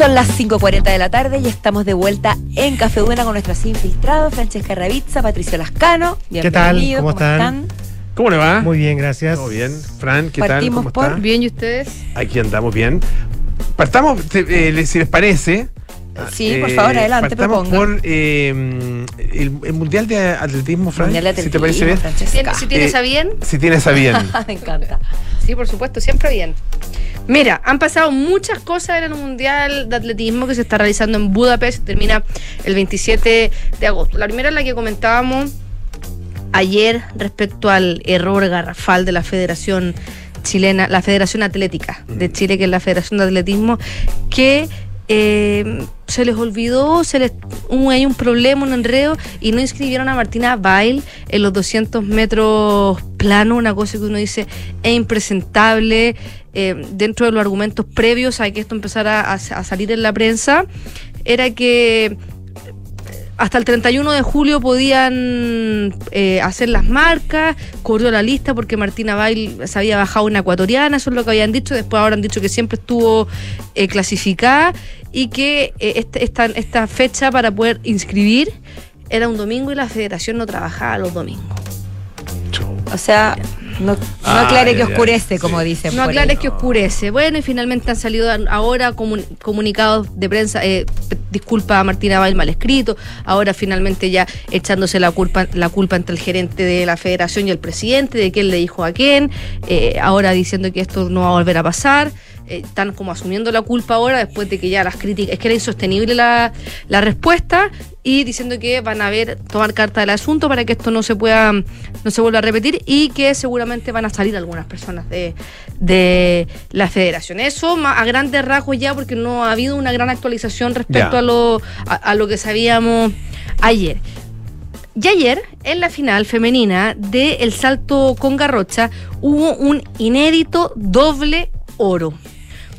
Son las 5.40 de la tarde y estamos de vuelta en Café Duna con nuestros infiltrados, Francesca Ravizza, Patricio Lascano. ¿Qué tal? Bienvenidos, ¿Cómo están? ¿Cómo le va? Muy bien, gracias. Todo bien. Fran, ¿qué Partimos tal? ¿Cómo por está? Bien, ¿y ustedes? Aquí andamos bien. Partamos, te- eh, si les parece. Sí, eh, por favor, adelante, partamos proponga. por eh, el, el Mundial de Atletismo, Fran. Mundial de si te parece bien. Atletismo, Si tienes, Eh, a bien. Si tienes a bien. Me encanta. Sí, por supuesto, siempre bien. Mira, han pasado muchas cosas en el Mundial de Atletismo que se está realizando en Budapest, termina el 27 de agosto. La primera es la que comentábamos ayer respecto al error garrafal de la Federación Chilena, la Federación Atlética de Chile, que es la Federación de Atletismo, que eh, se les olvidó, se les hubo ahí un problema, un enredo, y no inscribieron a Martina Bail en los 200 metros plano, una cosa que uno dice es impresentable. Eh, dentro de los argumentos previos a que esto empezara a, a salir en la prensa, era que hasta el 31 de julio podían eh, hacer las marcas, corrió la lista porque Martina Bail se había bajado una ecuatoriana, eso es lo que habían dicho, después ahora han dicho que siempre estuvo eh, clasificada y que eh, este- esta, esta fecha para poder inscribir era un domingo y la federación no trabajaba los domingos. O sea, no, no aclare que oscurece, como dicen. No por ahí. que oscurece. Bueno, y finalmente han salido ahora comun- comunicados de prensa, eh, disculpa a Martina Bail mal escrito, ahora finalmente ya echándose la culpa, la culpa entre el gerente de la federación y el presidente, de quién le dijo a quién, eh, ahora diciendo que esto no va a volver a pasar. Eh, están como asumiendo la culpa ahora después de que ya las críticas, es que era insostenible la, la respuesta y diciendo que van a ver, tomar carta del asunto para que esto no se pueda, no se vuelva a repetir y que seguramente van a salir algunas personas de, de la federación. Eso a grandes rasgos ya porque no ha habido una gran actualización respecto a lo, a, a lo que sabíamos ayer. Y ayer, en la final femenina de El Salto con Garrocha, hubo un inédito doble oro.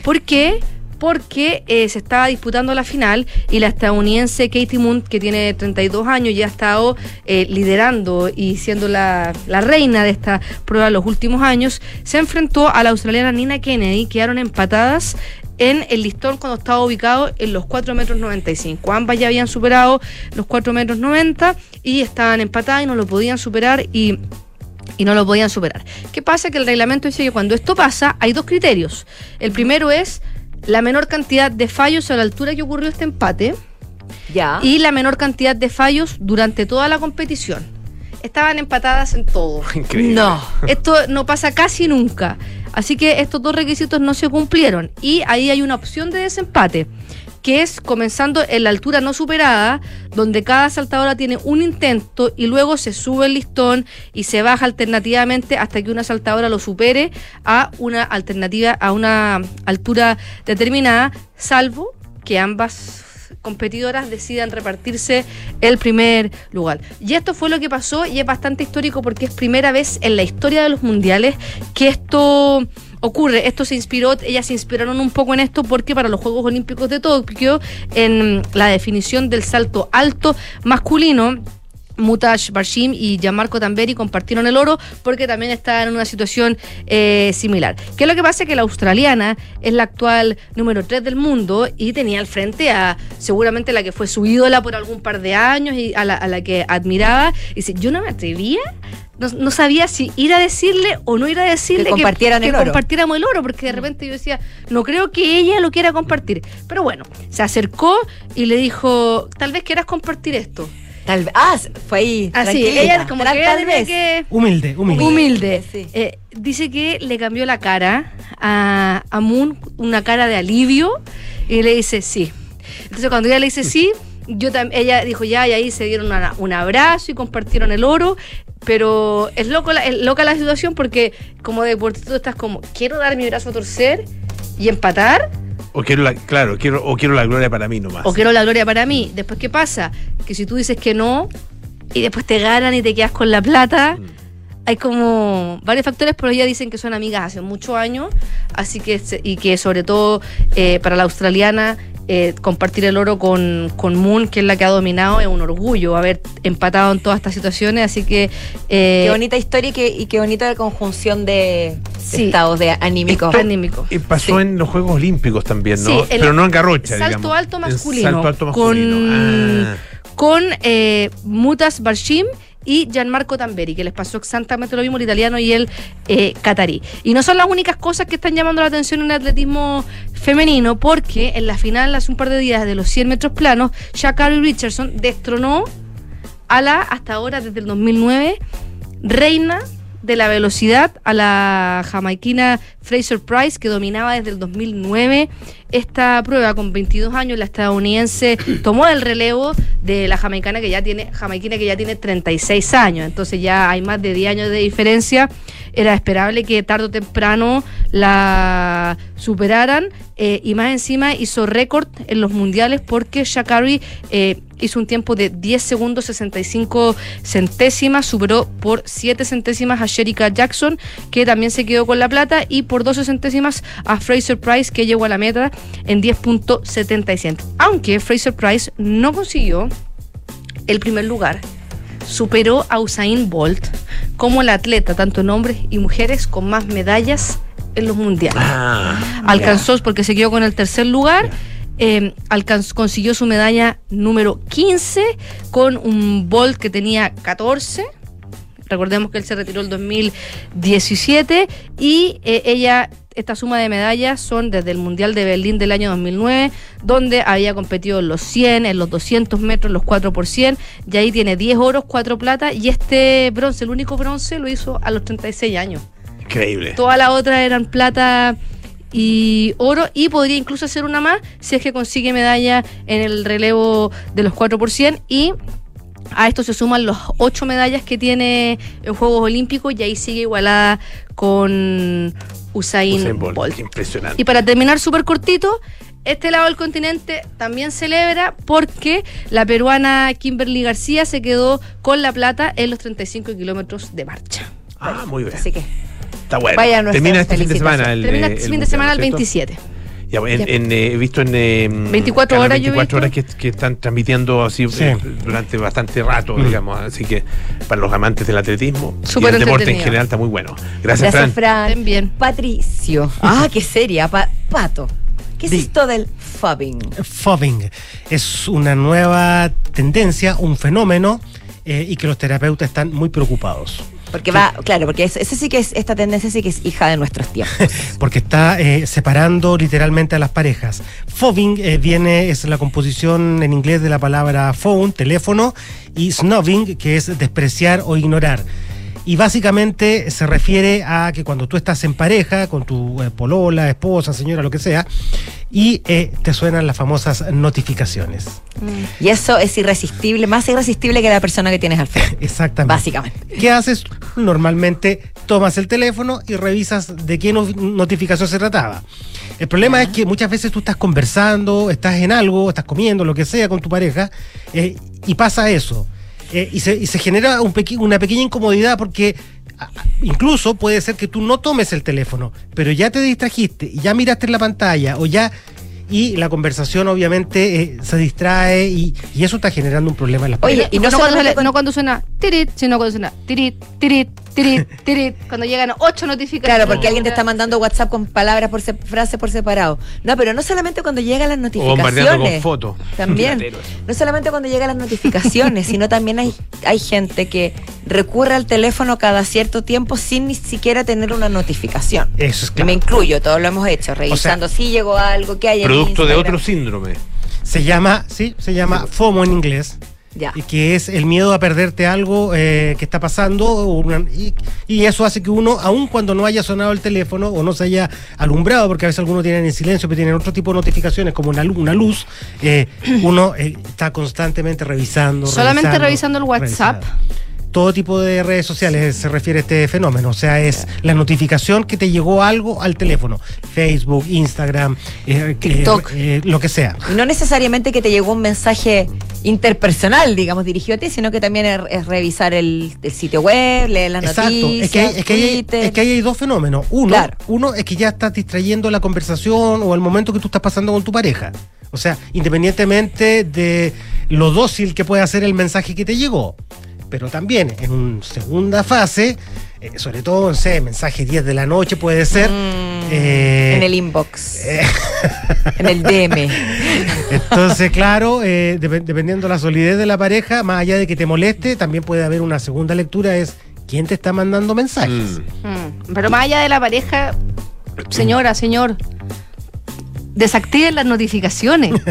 ¿Por qué? Porque eh, se estaba disputando la final y la estadounidense Katie Moon, que tiene 32 años, ya ha estado eh, liderando y siendo la, la reina de esta prueba los últimos años, se enfrentó a la australiana Nina Kennedy, quedaron empatadas en el listón cuando estaba ubicado en los 4 metros 95. Ambas ya habían superado los 4 metros 90 y estaban empatadas y no lo podían superar y y no lo podían superar. ¿Qué pasa? Que el reglamento dice que cuando esto pasa hay dos criterios. El primero es la menor cantidad de fallos a la altura que ocurrió este empate Ya. y la menor cantidad de fallos durante toda la competición. Estaban empatadas en todo. Increíble. No. Esto no pasa casi nunca. Así que estos dos requisitos no se cumplieron. Y ahí hay una opción de desempate, que es comenzando en la altura no superada, donde cada saltadora tiene un intento y luego se sube el listón y se baja alternativamente hasta que una saltadora lo supere a una alternativa, a una altura determinada, salvo que ambas competidoras decidan repartirse el primer lugar. Y esto fue lo que pasó y es bastante histórico porque es primera vez en la historia de los mundiales que esto ocurre. Esto se inspiró, ellas se inspiraron un poco en esto porque para los Juegos Olímpicos de Tokio, en la definición del salto alto masculino, Mutash Barshim y Gianmarco Tamberi compartieron el oro porque también estaban en una situación eh, similar. ¿Qué es lo que pasa? Que la australiana es la actual número 3 del mundo y tenía al frente a seguramente la que fue su ídola por algún par de años y a la, a la que admiraba. Y dice, yo no me atrevía no, no sabía si ir a decirle o no ir a decirle Que compartieran que el oro. compartiéramos el oro, porque de repente yo decía, no creo que ella lo quiera compartir. Pero bueno, se acercó y le dijo, tal vez quieras compartir esto. Tal vez. Ah, fue ahí. Así, ella como Tal- que tal vez. que Humilde, humilde. humilde. Sí. Eh, dice que le cambió la cara a, a Moon, una cara de alivio, y le dice sí. Entonces cuando ella le dice sí, yo ella dijo ya, y ahí se dieron una- un abrazo y compartieron el oro. Pero es, loco la, es loca la situación porque como deportista estás como, quiero dar mi brazo a torcer y empatar, O quiero la, claro, quiero, o quiero la gloria para mí nomás. o quiero la gloria para mí. Después, ¿qué pasa? Que si tú dices que no y después te ganan y te quedas con la plata, hay como varios factores, pero ellas dicen que son amigas hace muchos años, así que, y que sobre todo eh, para la australiana, eh, compartir el oro con, con Moon, que es la que ha dominado, es un orgullo haber empatado en todas estas situaciones, así que... eh, Qué bonita historia y qué, y qué bonita conjunción de Sí. estados de anímicos. anímico. Y pasó en los Juegos Olímpicos también, ¿no? Sí, el Pero no en Garrocha, salto digamos. alto En masculino. Salto alto masculino. Con, Ah. con eh, Mutas Barshim y Gianmarco Tamberi, que les pasó exactamente lo mismo el italiano y el eh, catarí. Y no son las únicas cosas que están llamando la atención en el atletismo femenino, porque en la final, hace un par de días, de los 100 metros planos, Shakari Richardson destronó a la, hasta ahora, desde el 2009, reina de la velocidad a la jamaiquina Fraser Price, que dominaba desde el 2009 esta prueba con 22 años. La estadounidense tomó el relevo de la jamaicana que ya tiene, jamaiquina que ya tiene 36 años. Entonces ya hay más de 10 años de diferencia. Era esperable que tarde o temprano la superaran eh, y más encima hizo récord en los mundiales porque Shakari eh, hizo un tiempo de 10 segundos 65 centésimas, superó por 7 centésimas a Sherika Jackson, que también se quedó con la plata, y por 12 centésimas a Fraser Price, que llegó a la meta en 10.77. Aunque Fraser Price no consiguió el primer lugar, superó a Usain Bolt como la atleta, tanto en hombres y mujeres, con más medallas en los mundiales Ah, alcanzó porque se quedó con el tercer lugar. eh, alcanzó- consiguió su medalla número 15 con un Bolt que tenía 14. Recordemos que él se retiró el 2017 y eh, ella, esta suma de medallas son desde el Mundial de Berlín del año 2009, donde había competido en los 100, en los 200 metros, los 4 por 100, y ahí tiene 10 oros, 4 plata, y este bronce, el único bronce, lo hizo a los 36 años. Increíble. Todas las otras eran plata y oro y podría incluso hacer una más si es que consigue medalla en el relevo de los 4 por 100 y a esto se suman los 8 medallas que tiene en Juegos Olímpicos y ahí sigue igualada con Usain, Usain Bolt, impresionante. Y para terminar súper cortito, este lado del continente también celebra porque la peruana Kimberly García se quedó con la plata en los 35 kilómetros de marcha. Ah, muy bien. Así que Está bueno. Termina este fin de semana. El, Termina este el fin de semana el ¿no es cierto? 27. Ya, en, Ya. en, eh, he visto en. eh, 24 canal horas yo he 24 horas que, están transmitiendo así Sí. eh, durante bastante rato, Mm. digamos. Así que para los amantes del atletismo y el deporte en general está muy bueno. Gracias, Gracias, Fran. Bien. Patricio. Ah, qué seria. Pa- Pato. ¿Qué es esto del fubbing? Fobbing es una nueva tendencia, un fenómeno eh, y que los terapeutas están muy preocupados. Porque va, claro, porque eso sí que es, esta tendencia sí que es hija de nuestros tiempos. porque está eh, separando literalmente a las parejas. Fobbing eh, viene, es la composición en inglés de la palabra phone, teléfono, y snubbing, que es despreciar o ignorar. Y básicamente se refiere a que cuando tú estás en pareja con tu eh, polola, esposa, señora, lo que sea, y eh, te suenan las famosas notificaciones. Y eso es irresistible, más irresistible que la persona que tienes al frente. Exactamente. Básicamente. ¿Qué haces? Normalmente tomas el teléfono y revisas de qué no- notificación se trataba. El problema es que muchas veces tú estás conversando, estás en algo, estás comiendo, lo que sea con tu pareja, eh, y pasa eso. Eh, y, se, genera una pequeña incomodidad porque incluso puede ser que tú no tomes el teléfono, pero ya te distrajiste ya miraste en la pantalla o ya... Y la conversación obviamente eh, se distrae y, y eso está generando un problema en las Oye, parejas. y no, no, cuando, solamente sale- con- no cuando suena tirit, sino cuando suena tirit, tirit, tirit, tirit, cuando llegan ocho notificaciones. Claro, porque alguien te está mandando WhatsApp con palabras por se- frases por separado. No, pero no solamente cuando llegan las O bombardeando con notificaciones. fotos. También. No solamente cuando llegan las notificaciones, sino también hay, hay gente que recurre al teléfono cada cierto tiempo sin ni siquiera tener una notificación. Eso es Que Me incluyo, todos lo hemos hecho, revisando si llegó algo, que hay en Producto de otro síndrome. Se llama, sí, se llama FOMO en inglés. Ya. Y que es el miedo a perderte algo eh, que está pasando y, y eso hace que uno, aun cuando no haya sonado el teléfono o no se haya alumbrado, porque a veces algunos tienen en silencio, pero tienen otro tipo de notificaciones como una, lu- una luz, eh, uno eh, está constantemente revisando. Solamente revisando el WhatsApp. revisando. Todo tipo de redes sociales se refiere a este fenómeno, o sea, es la notificación que te llegó algo al teléfono, Facebook, Instagram, eh, TikTok. eh, lo que sea. Y no necesariamente que te llegó un mensaje interpersonal, digamos, dirigido a ti, sino que también es, es revisar el, el sitio web, leer las Exacto, noticias, es que, hay, es, que hay, es que ahí hay dos fenómenos. Uno, Claro. uno es que ya estás distrayendo la conversación o el momento que tú estás pasando con tu pareja. O sea, independientemente de lo dócil que pueda ser el mensaje que te llegó. Pero también en una segunda fase, eh, sobre todo, no sé, mensaje 10 de la noche puede ser. eh, Mm, en el inbox, en el DM. Entonces, claro, eh, dep- dependiendo de la solidez de la pareja, más allá de que te moleste, también puede haber una segunda lectura, es quién te está mandando mensajes. Mm, Pero más allá de la pareja, señora, señor, desactiven las notificaciones.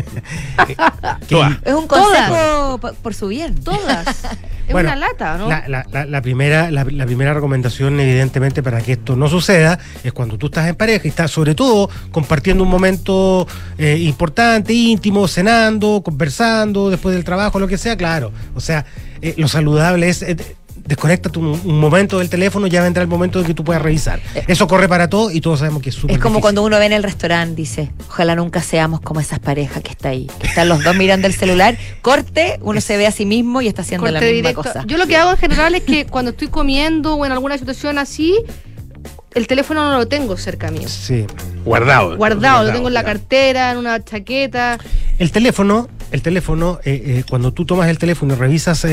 Es un consejo po- por su bien. Todas. Es Bueno, una lata, ¿no? La, la- la- la primera, la, la primera recomendación, evidentemente, para que esto no suceda, es cuando tú estás en pareja y estás, sobre todo, compartiendo un momento eh, importante, íntimo, cenando, conversando, después del trabajo, lo que sea, claro. O sea, eh, lo saludable es. eh, Desconecta un, un momento del teléfono, ya vendrá el momento en que tú puedas revisar. Eso corre para todos y todos sabemos que es súper Es como difícil. cuando uno ve en el restaurante, dice, ojalá nunca seamos como esas parejas que está ahí, que están los dos mirando el celular, corte, uno se ve a sí mismo y está haciendo la misma directo. cosa. Yo lo que hago en general es que cuando estoy comiendo o en alguna situación así, el teléfono no lo tengo cerca mío. Sí. Guardado. Guardado, lo tengo en la cartera, en una chaqueta. El teléfono, el teléfono, eh, eh, cuando tú tomas el teléfono y revisas eh,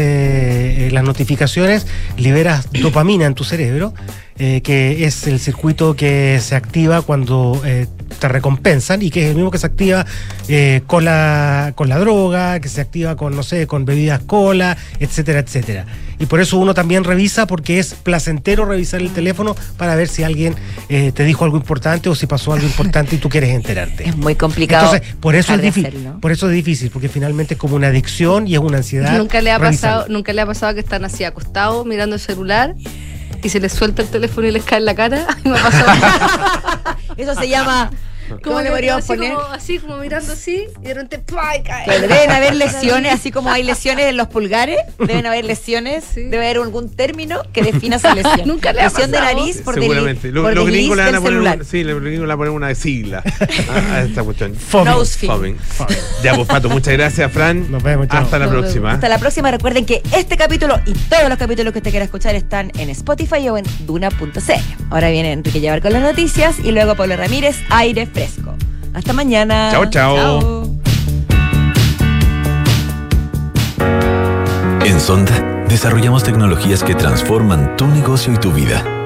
eh, las notificaciones, liberas dopamina en tu cerebro, eh, que es el circuito que se activa cuando eh, te recompensan y que es el mismo que se activa eh, con, la, con la droga, que se activa con, no sé, con bebidas cola, etcétera, etcétera. Y por eso uno también revisa porque es placentero revisar el teléfono para ver si alguien eh, te dijo algo importante o si pasó algo importante y tú quieres enterarte. Es muy complicado. Entonces, por eso es difícil. hacerlo. Por eso es difícil, porque finalmente es como una adicción y es una ansiedad. Nunca le ha revisarlo. pasado, nunca le ha pasado que están así acostados mirando el celular y se les suelta el teléfono y les cae en la cara. A mí me ha pasado. Eso se llama, ¿cómo le podríamos poner? Como, así como mirando así y de repente ¡pua! y cae. Deben haber lesiones, así como hay lesiones en los pulgares, deben haber lesiones, debe haber algún término que defina esa lesión. Nunca le ha lesión de nariz por, Seguramente. Los gringos le van a poner una, sí, los gringos le van a poner una sigla a, a esta cuestión. Foaming. Ya, pues Pato, muchas gracias, Fran. Nos vemos, chao. Hasta la Nos vemos. próxima. Hasta la próxima. Recuerden que este capítulo y todos los capítulos que usted quiera escuchar están en Spotify o en duna.cl. Ahora viene Enrique Llevar con las noticias y luego Pablo Ramírez, aire fresco. Hasta mañana. Chao, chao. En Sonda, desarrollamos tecnologías que transforman tu negocio y tu vida,